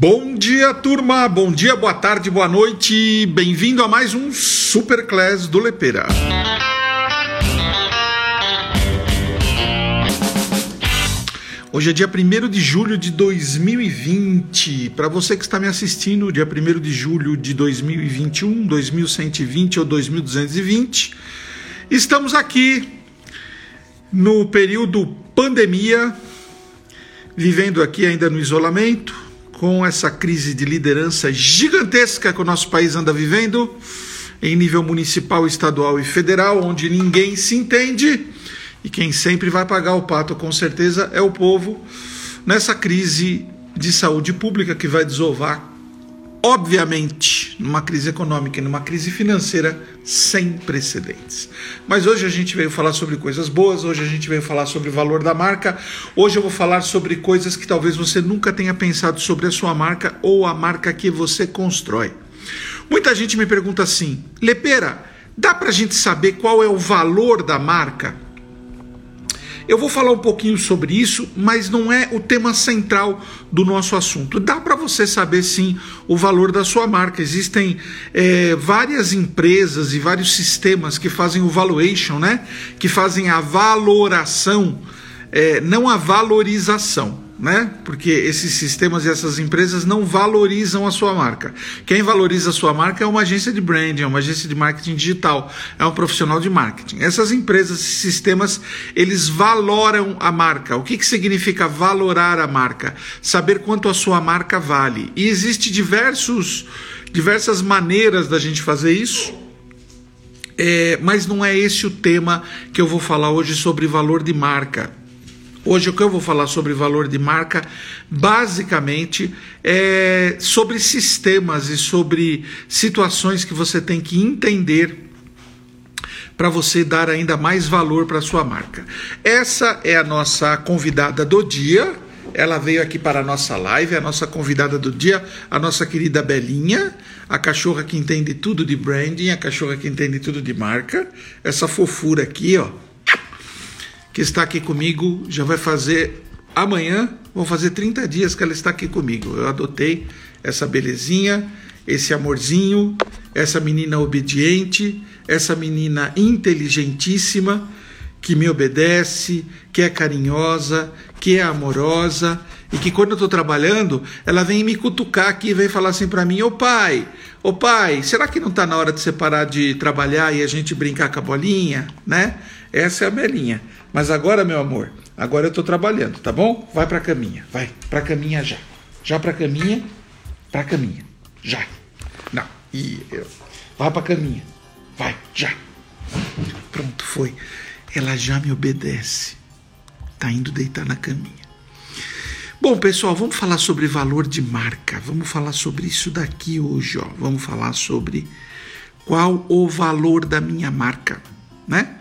Bom dia, turma. Bom dia, boa tarde, boa noite. Bem-vindo a mais um Super Class do Lepeira. Hoje é dia 1 de julho de 2020. Para você que está me assistindo, dia 1 de julho de 2021, 2120 ou 2220, estamos aqui no período pandemia, vivendo aqui ainda no isolamento, com essa crise de liderança gigantesca que o nosso país anda vivendo, em nível municipal, estadual e federal, onde ninguém se entende e quem sempre vai pagar o pato, com certeza, é o povo, nessa crise de saúde pública que vai desovar, obviamente, numa crise econômica e numa crise financeira sem precedentes. Mas hoje a gente veio falar sobre coisas boas, hoje a gente veio falar sobre o valor da marca, hoje eu vou falar sobre coisas que talvez você nunca tenha pensado sobre a sua marca ou a marca que você constrói. Muita gente me pergunta assim, Lepera, dá pra gente saber qual é o valor da marca? Eu vou falar um pouquinho sobre isso, mas não é o tema central do nosso assunto. Dá para você saber sim o valor da sua marca. Existem é, várias empresas e vários sistemas que fazem o valuation, né? Que fazem a valoração, é, não a valorização né? Porque esses sistemas e essas empresas não valorizam a sua marca. Quem valoriza a sua marca é uma agência de branding, é uma agência de marketing digital, é um profissional de marketing. Essas empresas, esses sistemas, eles valoram a marca. O que, que significa valorar a marca? Saber quanto a sua marca vale. E existe diversos, diversas maneiras da gente fazer isso. É, mas não é esse o tema que eu vou falar hoje sobre valor de marca. Hoje o que eu vou falar sobre valor de marca, basicamente, é sobre sistemas e sobre situações que você tem que entender para você dar ainda mais valor para sua marca. Essa é a nossa convidada do dia. Ela veio aqui para a nossa live, a nossa convidada do dia, a nossa querida Belinha, a cachorra que entende tudo de branding, a cachorra que entende tudo de marca. Essa fofura aqui, ó que está aqui comigo, já vai fazer amanhã, vão fazer 30 dias que ela está aqui comigo. Eu adotei essa belezinha, esse amorzinho, essa menina obediente, essa menina inteligentíssima que me obedece, que é carinhosa, que é amorosa e que quando eu estou trabalhando, ela vem me cutucar aqui e vem falar assim para mim: Ô pai, ô pai, será que não está na hora de você parar de trabalhar e a gente brincar com a bolinha? Né? Essa é a Belinha. Mas agora, meu amor, agora eu estou trabalhando, tá bom? Vai para a caminha, vai, para a caminha já. Já para a caminha, para a caminha, já. Não, e eu, vai para a caminha, vai, já. Pronto, foi. Ela já me obedece. Tá indo deitar na caminha. Bom, pessoal, vamos falar sobre valor de marca. Vamos falar sobre isso daqui hoje, ó. Vamos falar sobre qual o valor da minha marca, né?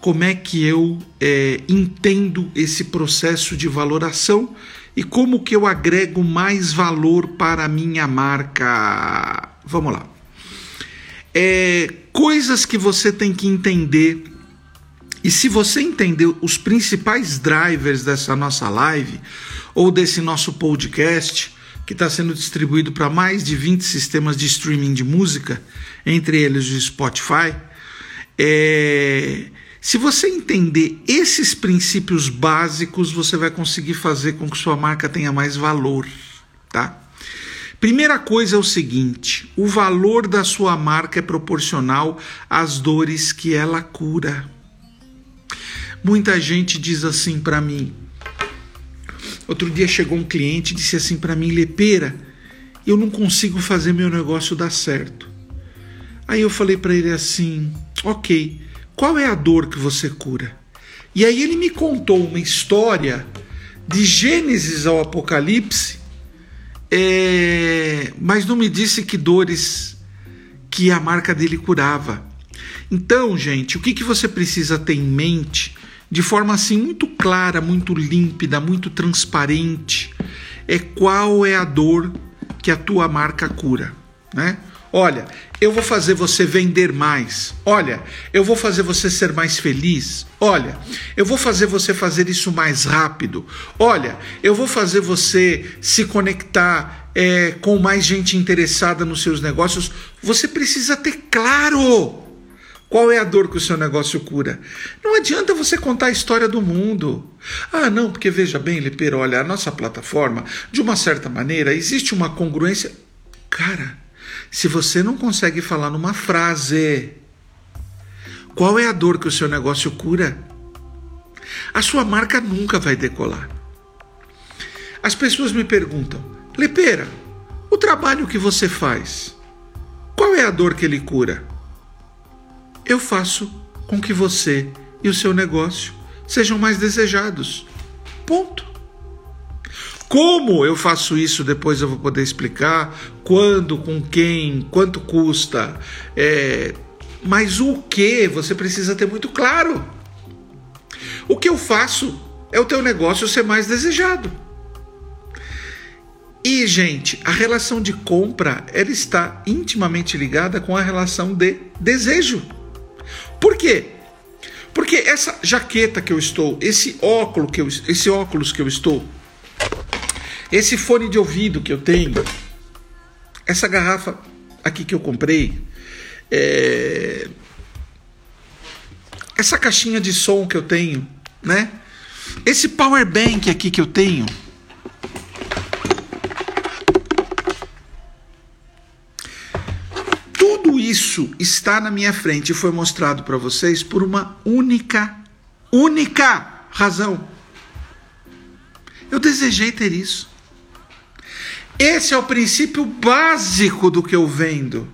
Como é que eu é, entendo esse processo de valoração e como que eu agrego mais valor para a minha marca. Vamos lá. É, coisas que você tem que entender. E se você entender os principais drivers dessa nossa live ou desse nosso podcast, que está sendo distribuído para mais de 20 sistemas de streaming de música, entre eles o Spotify, é, se você entender esses princípios básicos, você vai conseguir fazer com que sua marca tenha mais valor, tá? Primeira coisa é o seguinte: o valor da sua marca é proporcional às dores que ela cura. Muita gente diz assim para mim. Outro dia chegou um cliente e disse assim para mim, Lepeira, eu não consigo fazer meu negócio dar certo. Aí eu falei para ele assim, ok, qual é a dor que você cura? E aí ele me contou uma história de Gênesis ao Apocalipse, é, mas não me disse que dores que a marca dele curava. Então, gente, o que, que você precisa ter em mente, de forma assim muito clara, muito límpida, muito transparente, é qual é a dor que a tua marca cura, né? Olha, eu vou fazer você vender mais. Olha, eu vou fazer você ser mais feliz. Olha, eu vou fazer você fazer isso mais rápido. Olha, eu vou fazer você se conectar é, com mais gente interessada nos seus negócios. Você precisa ter claro qual é a dor que o seu negócio cura? Não adianta você contar a história do mundo. Ah, não, porque veja bem, Lipeiro, olha, a nossa plataforma, de uma certa maneira, existe uma congruência. Cara, se você não consegue falar numa frase qual é a dor que o seu negócio cura, a sua marca nunca vai decolar. As pessoas me perguntam, Lepera, o trabalho que você faz, qual é a dor que ele cura? eu faço com que você e o seu negócio sejam mais desejados. Ponto. Como eu faço isso, depois eu vou poder explicar. Quando, com quem, quanto custa. É... Mas o que você precisa ter muito claro. O que eu faço é o teu negócio ser mais desejado. E, gente, a relação de compra ela está intimamente ligada com a relação de desejo. Por quê? Porque essa jaqueta que eu estou, esse óculos que eu, esse óculos que eu estou, esse fone de ouvido que eu tenho, essa garrafa aqui que eu comprei, é, essa caixinha de som que eu tenho, né? Esse power bank aqui que eu tenho, isso está na minha frente e foi mostrado para vocês por uma única, única razão. Eu desejei ter isso. Esse é o princípio básico do que eu vendo.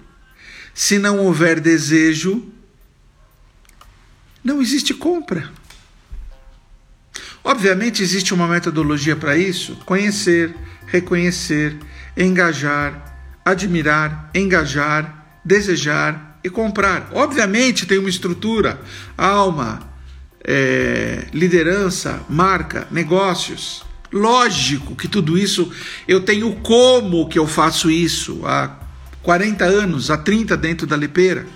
Se não houver desejo, não existe compra. Obviamente existe uma metodologia para isso: conhecer, reconhecer, engajar, admirar, engajar, desejar e comprar. Obviamente tem uma estrutura, alma, é, liderança, marca, negócios. Lógico que tudo isso eu tenho como que eu faço isso há 40 anos, há 30 dentro da lepeira.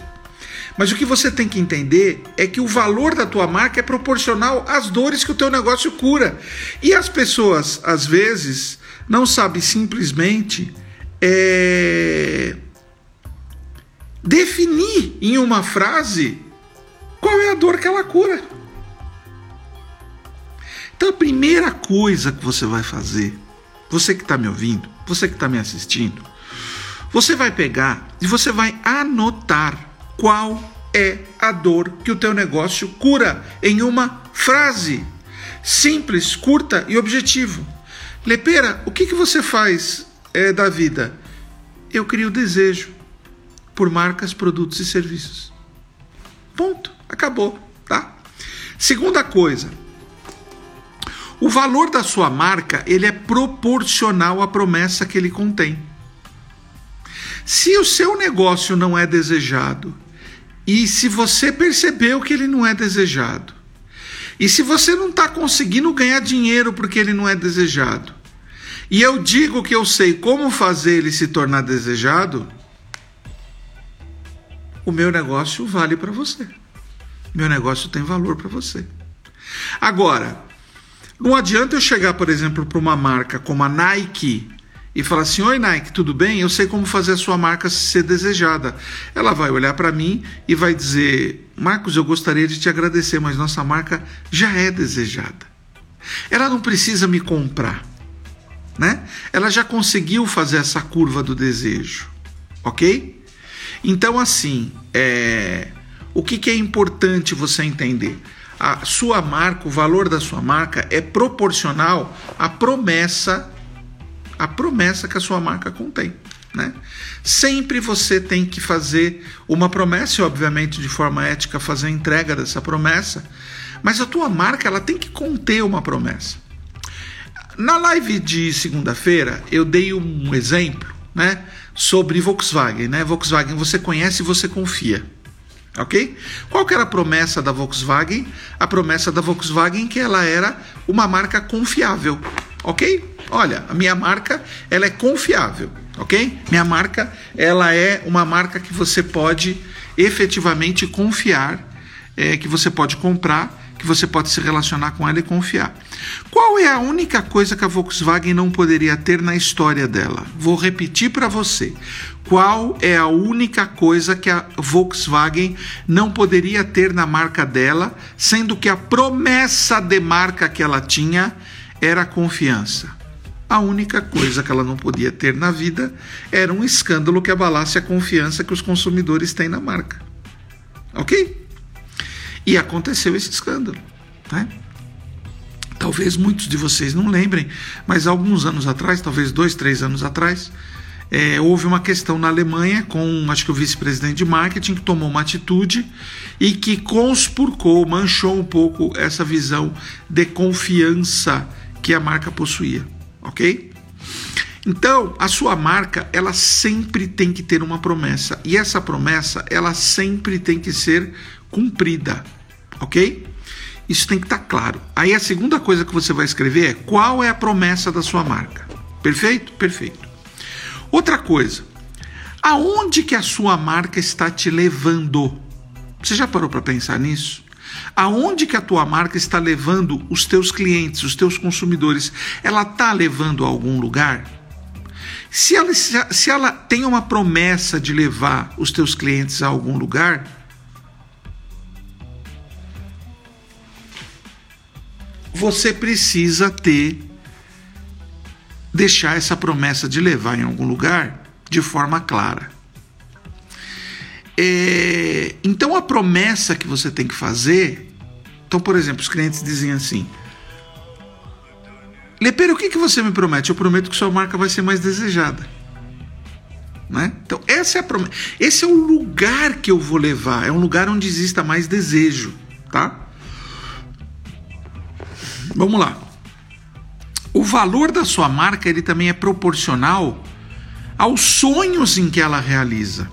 Mas o que você tem que entender é que o valor da tua marca é proporcional às dores que o teu negócio cura. E as pessoas, às vezes, não sabem simplesmente é, definir em uma frase qual é a dor que ela cura. Então a primeira coisa que você vai fazer, você que está me ouvindo, você que está me assistindo, você vai pegar e você vai anotar qual é a dor que o teu negócio cura em uma frase simples, curta e objetivo. Lepera, o que, que você faz é, da vida? Eu crio desejo por marcas, produtos e serviços. Ponto. Acabou, tá? Segunda coisa. O valor da sua marca, ele é proporcional à promessa que ele contém. Se o seu negócio não é desejado, e se você percebeu que ele não é desejado, e se você não está conseguindo ganhar dinheiro porque ele não é desejado, e eu digo que eu sei como fazer ele se tornar desejado, o meu negócio vale para você. Meu negócio tem valor para você. Agora, não adianta eu chegar, por exemplo, para uma marca como a Nike e falar assim: Oi, Nike, tudo bem? Eu sei como fazer a sua marca ser desejada. Ela vai olhar para mim e vai dizer: Marcos, eu gostaria de te agradecer, mas nossa marca já é desejada. Ela não precisa me comprar, né? Ela já conseguiu fazer essa curva do desejo, ok? Então, assim, é, o que, que é importante você entender? A sua marca, o valor da sua marca é proporcional à promessa, à promessa que a sua marca contém. Né? Sempre você tem que fazer uma promessa e, obviamente, de forma ética, fazer a entrega dessa promessa, mas a tua marca ela tem que conter uma promessa. Na live de segunda-feira, eu dei um exemplo né, sobre Volkswagen. Né? Volkswagen você conhece e você confia. Ok? Qual que era a promessa da Volkswagen? A promessa da Volkswagen que ela era uma marca confiável. ok? Olha, a minha marca ela é confiável, ok? Minha marca ela é uma marca que você pode efetivamente confiar, é, que você pode comprar, que você pode se relacionar com ela e confiar. Qual é a única coisa que a Volkswagen não poderia ter na história dela? Vou repetir para você. Qual é a única coisa que a Volkswagen não poderia ter na marca dela, sendo que a promessa de marca que ela tinha era confiança? A única coisa que ela não podia ter na vida era um escândalo que abalasse a confiança que os consumidores têm na marca. Ok? E aconteceu esse escândalo. Né? Talvez muitos de vocês não lembrem, mas alguns anos atrás, talvez dois, três anos atrás, é, houve uma questão na Alemanha com, acho que o vice-presidente de marketing, que tomou uma atitude e que conspurcou, manchou um pouco essa visão de confiança que a marca possuía ok? Então, a sua marca, ela sempre tem que ter uma promessa. E essa promessa, ela sempre tem que ser cumprida, ok? Isso tem que estar tá claro. Aí a segunda coisa que você vai escrever é qual é a promessa da sua marca. Perfeito? Perfeito. Outra coisa, aonde que a sua marca está te levando? Você já parou para pensar nisso? Aonde que a tua marca está levando os teus clientes, os teus consumidores? Ela está levando a algum lugar? Se ela, se ela tem uma promessa de levar os teus clientes a algum lugar, você precisa ter deixar essa promessa de levar em algum lugar de forma clara. É, então a promessa que você tem que fazer. Então, por exemplo, os clientes dizem assim: Lepeiro, o que, que você me promete? Eu prometo que sua marca vai ser mais desejada. Né? Então, essa é a promessa. Esse é o lugar que eu vou levar. É um lugar onde exista mais desejo. Tá? Vamos lá. O valor da sua marca ele também é proporcional aos sonhos em que ela realiza.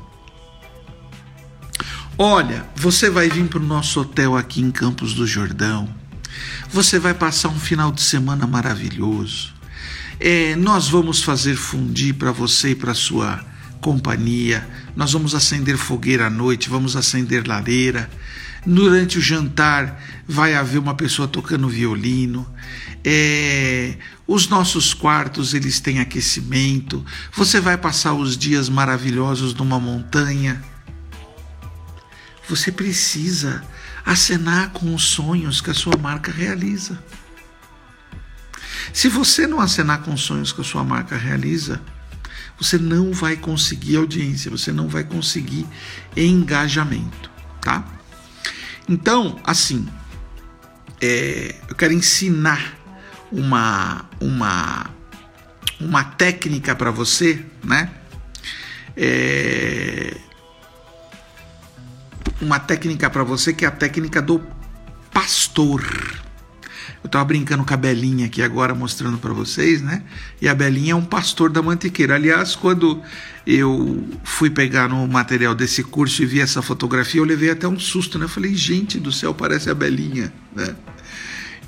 Olha, você vai vir para o nosso hotel aqui em Campos do Jordão. Você vai passar um final de semana maravilhoso. É, nós vamos fazer fundir para você e para sua companhia. Nós vamos acender fogueira à noite, vamos acender lareira. Durante o jantar vai haver uma pessoa tocando violino. É, os nossos quartos eles têm aquecimento. Você vai passar os dias maravilhosos numa montanha você precisa acenar com os sonhos que a sua marca realiza. Se você não acenar com os sonhos que a sua marca realiza, você não vai conseguir audiência, você não vai conseguir engajamento, tá? Então, assim, é, eu quero ensinar uma uma uma técnica para você, né? É, uma técnica para você que é a técnica do pastor. Eu estava brincando com a Belinha aqui agora, mostrando para vocês, né? E a Belinha é um pastor da mantiqueira. Aliás, quando eu fui pegar no material desse curso e vi essa fotografia, eu levei até um susto, né? Eu falei, gente do céu, parece a Belinha, né?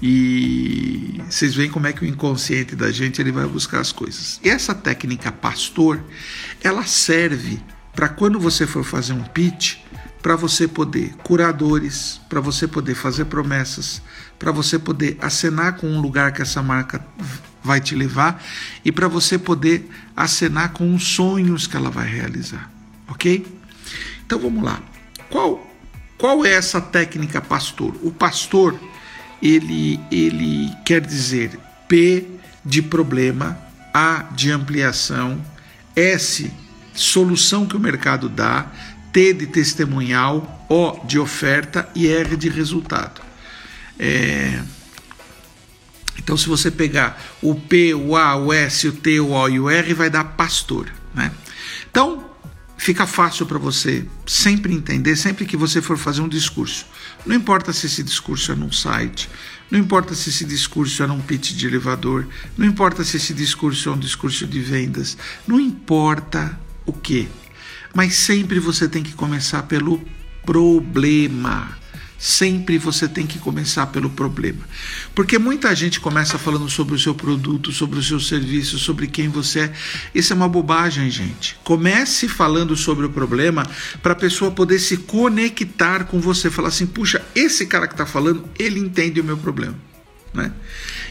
E vocês veem como é que o inconsciente da gente ele vai buscar as coisas. E essa técnica pastor, ela serve para quando você for fazer um pitch, para você poder curadores, para você poder fazer promessas, para você poder acenar com um lugar que essa marca vai te levar e para você poder acenar com os sonhos que ela vai realizar, ok? Então vamos lá. Qual qual é essa técnica pastor? O pastor ele ele quer dizer P de problema, A de ampliação, S solução que o mercado dá, T de testemunhal, O de oferta e R de resultado. É... Então, se você pegar o P, o A, o S, o T, o O e o R, vai dar pastor. Né? Então, fica fácil para você sempre entender, sempre que você for fazer um discurso. Não importa se esse discurso é num site, não importa se esse discurso é num pitch de elevador, não importa se esse discurso é um discurso de vendas, não importa o que. Mas sempre você tem que começar pelo problema. Sempre você tem que começar pelo problema. Porque muita gente começa falando sobre o seu produto, sobre o seu serviço, sobre quem você é. Isso é uma bobagem, gente. Comece falando sobre o problema para a pessoa poder se conectar com você. Falar assim: puxa, esse cara que está falando, ele entende o meu problema. Né?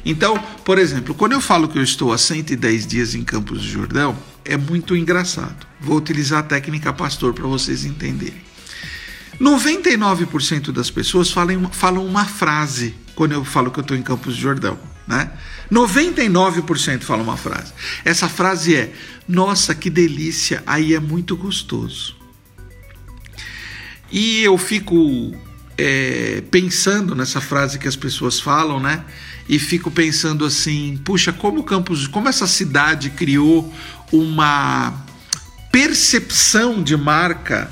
Então, por exemplo, quando eu falo que eu estou há 110 dias em Campos do Jordão, é muito engraçado. Vou utilizar a técnica pastor para vocês entenderem. 99% das pessoas falam, falam uma frase quando eu falo que eu estou em Campos de Jordão. Né? 99% falam uma frase. Essa frase é: Nossa, que delícia, aí é muito gostoso. E eu fico é, pensando nessa frase que as pessoas falam, né? E fico pensando assim: puxa, como Campos, como essa cidade criou uma percepção de marca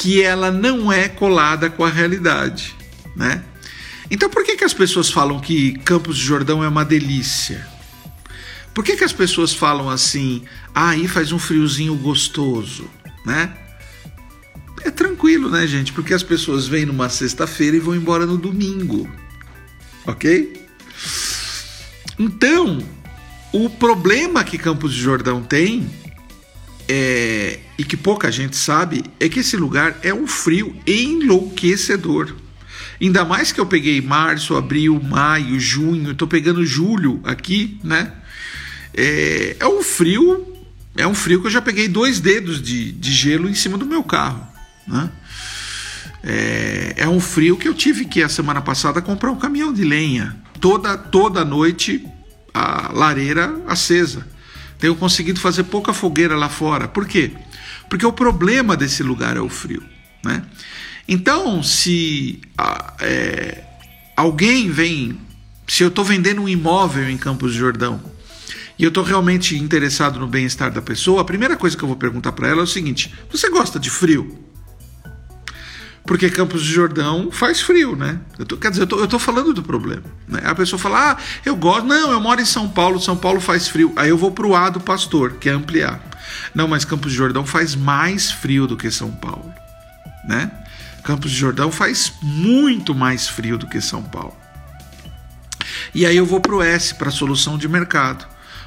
que ela não é colada com a realidade, né? Então por que, que as pessoas falam que Campos de Jordão é uma delícia? Por que, que as pessoas falam assim, ah, aí faz um friozinho gostoso, né? É tranquilo, né, gente? Porque as pessoas vêm numa sexta-feira e vão embora no domingo, ok? Então, o problema que Campos de Jordão tem é, e que pouca gente sabe é que esse lugar é um frio enlouquecedor. Ainda mais que eu peguei março, abril, maio, junho, estou pegando julho aqui, né? É, é, um frio, é um frio que eu já peguei dois dedos de, de gelo em cima do meu carro, né? É, é um frio que eu tive que a semana passada comprar um caminhão de lenha toda toda noite a lareira acesa tenho conseguido fazer pouca fogueira lá fora. Por quê? Porque o problema desse lugar é o frio. Né? Então, se é, alguém vem, se eu estou vendendo um imóvel em Campos de Jordão e eu estou realmente interessado no bem-estar da pessoa, a primeira coisa que eu vou perguntar para ela é o seguinte: você gosta de frio? Porque Campos de Jordão faz frio, né? Eu tô, quer dizer, eu tô, eu tô falando do problema. Né? A pessoa fala, ah, eu gosto. Não, eu moro em São Paulo, São Paulo faz frio. Aí eu vou pro A do pastor, que é ampliar. Não, mas Campos de Jordão faz mais frio do que São Paulo, né? Campos de Jordão faz muito mais frio do que São Paulo. E aí eu vou pro S, para solução de mercado.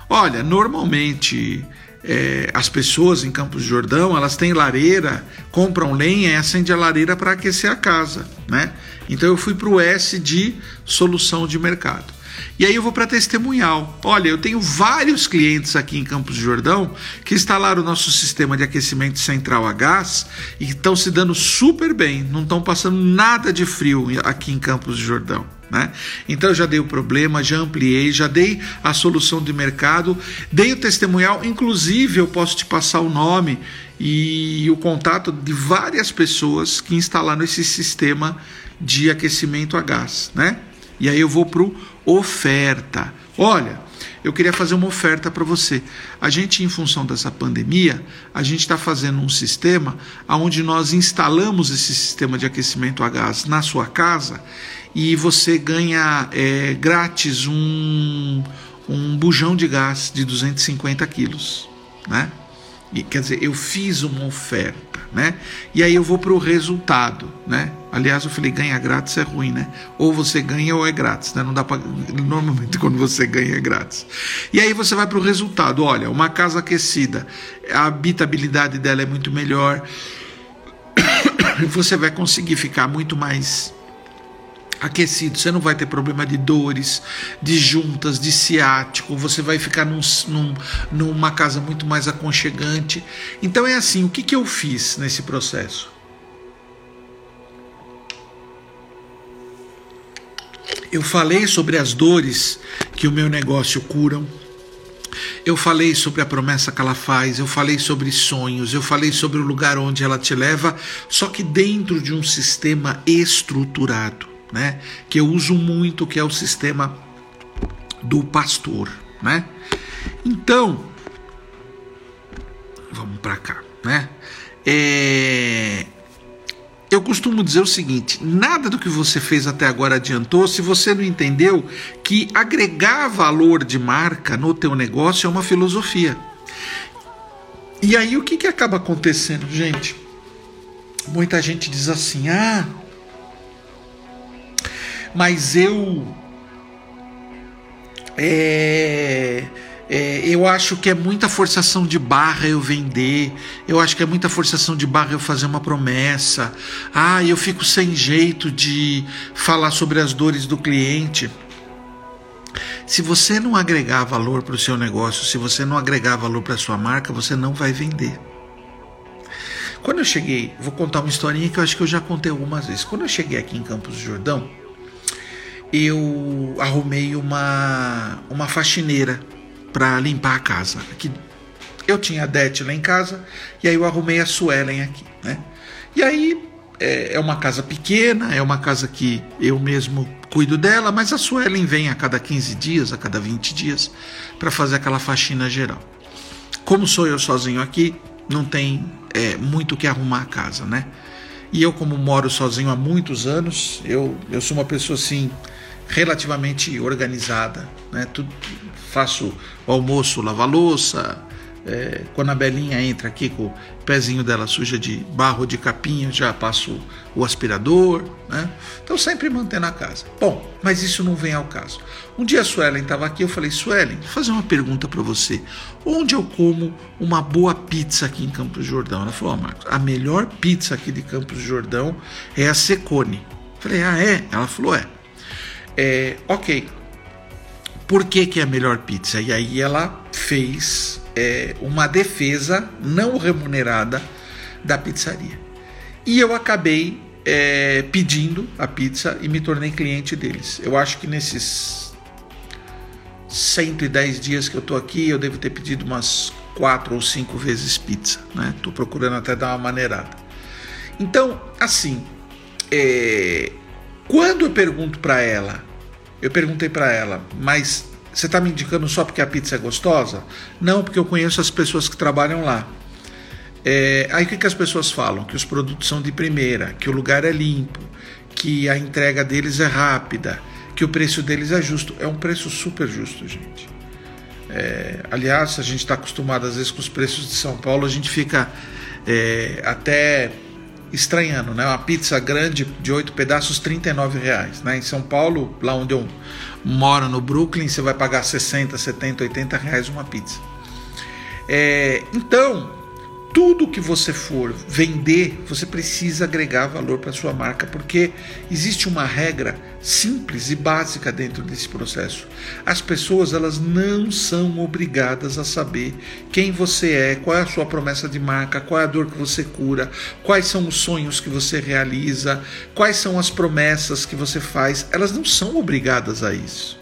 Olha, normalmente é, as pessoas em Campos de Jordão, elas têm lareira, compram lenha e acendem a lareira para aquecer a casa, né? Então eu fui para o S de solução de mercado. E aí eu vou para testemunhal. Olha, eu tenho vários clientes aqui em Campos de Jordão que instalaram o nosso sistema de aquecimento central a gás e estão se dando super bem, não estão passando nada de frio aqui em Campos de Jordão. Né? Então eu já dei o problema, já ampliei, já dei a solução de mercado, dei o testemunhal, inclusive eu posso te passar o nome e o contato de várias pessoas que instalaram esse sistema de aquecimento a gás, né? E aí eu vou para oferta. Olha, eu queria fazer uma oferta para você. A gente, em função dessa pandemia, a gente está fazendo um sistema onde nós instalamos esse sistema de aquecimento a gás na sua casa e você ganha é, grátis um, um bujão de gás de 250 quilos, né? Quer dizer, eu fiz uma oferta, né? E aí eu vou para o resultado, né? Aliás, eu falei, ganha grátis é ruim, né? Ou você ganha ou é grátis, né? Não dá para normalmente quando você ganha é grátis. E aí você vai para o resultado. Olha, uma casa aquecida, a habitabilidade dela é muito melhor. Você vai conseguir ficar muito mais aquecido, você não vai ter problema de dores, de juntas, de ciático, você vai ficar num, num, numa casa muito mais aconchegante. Então é assim, o que, que eu fiz nesse processo? Eu falei sobre as dores que o meu negócio curam. Eu falei sobre a promessa que ela faz, eu falei sobre sonhos, eu falei sobre o lugar onde ela te leva, só que dentro de um sistema estruturado né? Que eu uso muito, que é o sistema do pastor, né? Então, vamos para cá, né? É, eu costumo dizer o seguinte: nada do que você fez até agora adiantou se você não entendeu que agregar valor de marca no teu negócio é uma filosofia. E aí o que, que acaba acontecendo, gente? Muita gente diz assim: ah, mas eu é, é, eu acho que é muita forçação de barra eu vender, eu acho que é muita forçação de barra eu fazer uma promessa. Ah, eu fico sem jeito de falar sobre as dores do cliente. Se você não agregar valor para o seu negócio, se você não agregar valor para a sua marca, você não vai vender. Quando eu cheguei, vou contar uma historinha que eu acho que eu já contei algumas vezes. Quando eu cheguei aqui em Campos do Jordão, eu arrumei uma, uma faxineira para limpar a casa. Aqui, eu tinha a Det lá em casa e aí eu arrumei a Suelen aqui, né? E aí é, é uma casa pequena, é uma casa que eu mesmo cuido dela, mas a Suelen vem a cada 15 dias, a cada 20 dias, para fazer aquela faxina geral. Como sou eu sozinho aqui, não tem é, muito o que arrumar a casa, né? E eu, como moro sozinho há muitos anos, eu, eu sou uma pessoa assim relativamente organizada, né? Tudo, faço o almoço, lavo louça, é, quando a Belinha entra aqui com o pezinho dela suja de barro de capinha, já passo o aspirador, né? Então sempre mantendo a casa. Bom, mas isso não vem ao caso. Um dia a Suelen estava aqui, eu falei, Suelen, vou fazer uma pergunta para você. Onde eu como uma boa pizza aqui em Campos do Jordão? Ela falou, oh, Marcos, a melhor pizza aqui de Campos do Jordão é a Secone. Falei, ah, é? Ela falou, é. É ok. Por que, que é a melhor pizza? E aí ela fez é, uma defesa não remunerada da pizzaria. E eu acabei é, pedindo a pizza e me tornei cliente deles. Eu acho que nesses 110 dias que eu tô aqui, eu devo ter pedido umas quatro ou cinco vezes pizza, né? Tô procurando até dar uma maneirada. Então, assim, é, quando eu pergunto para ela, eu perguntei para ela, mas você está me indicando só porque a pizza é gostosa? Não, porque eu conheço as pessoas que trabalham lá. É, aí o que, que as pessoas falam? Que os produtos são de primeira, que o lugar é limpo, que a entrega deles é rápida, que o preço deles é justo. É um preço super justo, gente. É, aliás, a gente está acostumado às vezes com os preços de São Paulo, a gente fica é, até estranhando, né? Uma pizza grande de oito pedaços, 39 reais, né? Em São Paulo, lá onde eu moro no Brooklyn, você vai pagar 60, 70, 80 reais uma pizza. É, então, tudo que você for vender, você precisa agregar valor para sua marca, porque existe uma regra simples e básica dentro desse processo. As pessoas elas não são obrigadas a saber quem você é, qual é a sua promessa de marca, qual é a dor que você cura, quais são os sonhos que você realiza, quais são as promessas que você faz. Elas não são obrigadas a isso.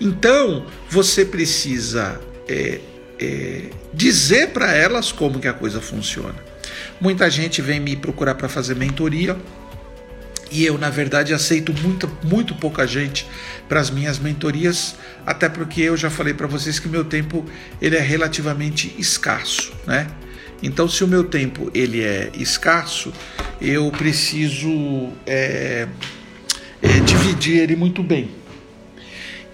Então você precisa é, é, dizer para elas como que a coisa funciona. Muita gente vem me procurar para fazer mentoria e eu, na verdade, aceito muito, muito pouca gente para as minhas mentorias, até porque eu já falei para vocês que meu tempo ele é relativamente escasso, né? Então, se o meu tempo ele é escasso, eu preciso é, é, dividir ele muito bem.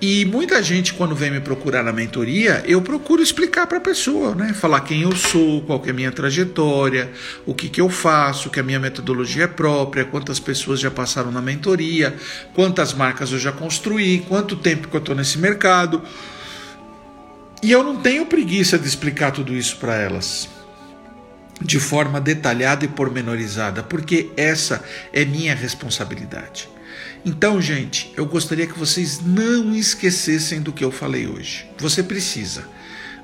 E muita gente, quando vem me procurar na mentoria, eu procuro explicar para a pessoa, né? Falar quem eu sou, qual é a minha trajetória, o que, que eu faço, que a minha metodologia é própria, quantas pessoas já passaram na mentoria, quantas marcas eu já construí, quanto tempo que eu estou nesse mercado. E eu não tenho preguiça de explicar tudo isso para elas de forma detalhada e pormenorizada, porque essa é minha responsabilidade. Então, gente, eu gostaria que vocês não esquecessem do que eu falei hoje. Você precisa,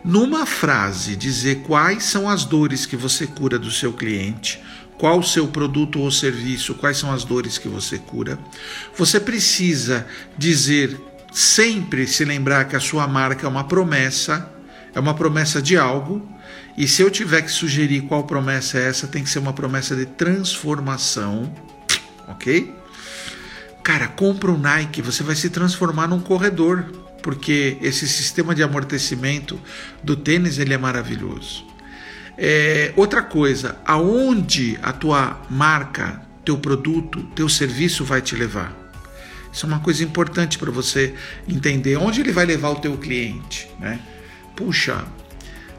numa frase, dizer quais são as dores que você cura do seu cliente, qual o seu produto ou serviço, quais são as dores que você cura. Você precisa dizer sempre se lembrar que a sua marca é uma promessa, é uma promessa de algo. E se eu tiver que sugerir qual promessa é essa, tem que ser uma promessa de transformação, ok? Cara, compra um Nike, você vai se transformar num corredor, porque esse sistema de amortecimento do tênis ele é maravilhoso. É, outra coisa, aonde a tua marca, teu produto, teu serviço vai te levar? Isso é uma coisa importante para você entender onde ele vai levar o teu cliente, né? Puxa,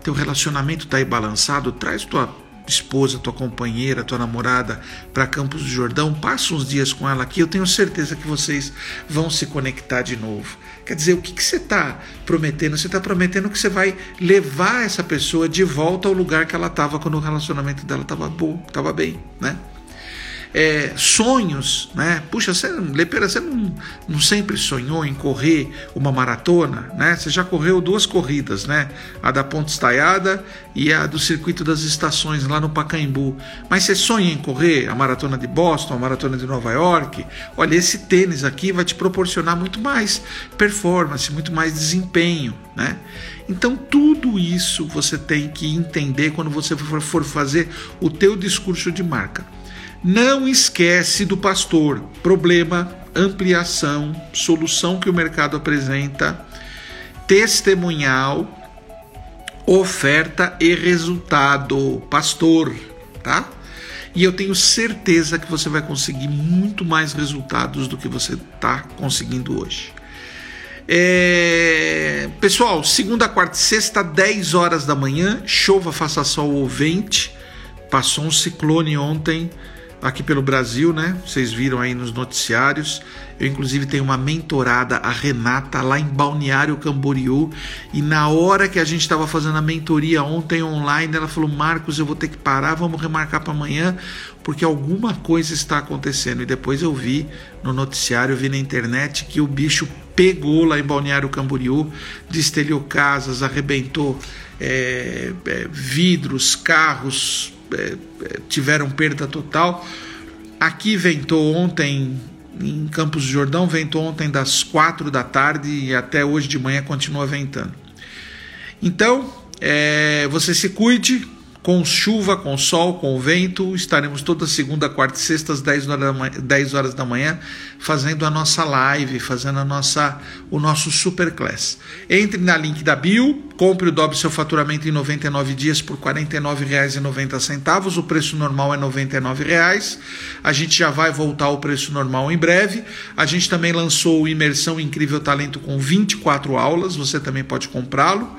teu relacionamento está aí balançado, traz tua esposa, tua companheira, tua namorada para Campos do Jordão, passa uns dias com ela aqui, eu tenho certeza que vocês vão se conectar de novo. Quer dizer, o que, que você está prometendo? Você está prometendo que você vai levar essa pessoa de volta ao lugar que ela estava quando o relacionamento dela estava bom, estava bem, né? É, sonhos, né? Puxa, você, Lepeira, você não, não sempre sonhou em correr uma maratona, né? Você já correu duas corridas, né? A da Ponte Estaiada e a do Circuito das Estações lá no Pacaembu. Mas você sonha em correr a maratona de Boston, a maratona de Nova York? Olha, esse tênis aqui vai te proporcionar muito mais performance, muito mais desempenho, né? Então tudo isso você tem que entender quando você for fazer o teu discurso de marca. Não esquece do pastor. Problema, ampliação, solução que o mercado apresenta, testemunhal, oferta e resultado. Pastor, tá? E eu tenho certeza que você vai conseguir muito mais resultados do que você está conseguindo hoje. É... Pessoal, segunda, quarta e sexta, 10 horas da manhã, chova, faça sol ou vente. Passou um ciclone ontem aqui pelo Brasil, né? Vocês viram aí nos noticiários. Eu, inclusive, tenho uma mentorada, a Renata, lá em Balneário Camboriú. E na hora que a gente estava fazendo a mentoria ontem online, ela falou: Marcos, eu vou ter que parar, vamos remarcar para amanhã, porque alguma coisa está acontecendo. E depois eu vi no noticiário, vi na internet que o bicho pegou lá em Balneário Camboriú, destelhou casas, arrebentou é, é, vidros, carros, tiveram perda total. Aqui ventou ontem, em Campos do Jordão, ventou ontem das quatro da tarde e até hoje de manhã continua ventando. Então, é, você se cuide, com chuva, com sol, com vento. Estaremos toda segunda, quarta e sexta às 10 horas, da manhã, 10 horas da manhã fazendo a nossa live, fazendo a nossa, o nosso Superclass. Entre na link da bio, compre o dobre seu faturamento em 99 dias por R$ 49,90. O preço normal é R$ 99,00. A gente já vai voltar ao preço normal em breve. A gente também lançou o Imersão Incrível Talento com 24 aulas, você também pode comprá-lo.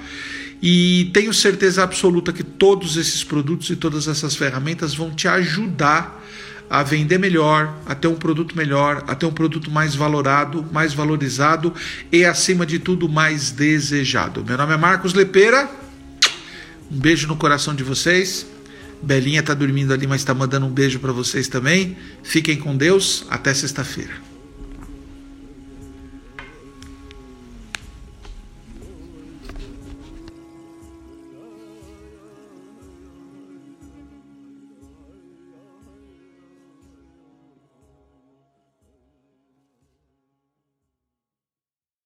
E tenho certeza absoluta que todos esses produtos e todas essas ferramentas vão te ajudar a vender melhor, a ter um produto melhor, a ter um produto mais valorado, mais valorizado e, acima de tudo, mais desejado. Meu nome é Marcos Lepeira. Um beijo no coração de vocês. Belinha está dormindo ali, mas está mandando um beijo para vocês também. Fiquem com Deus. Até sexta-feira.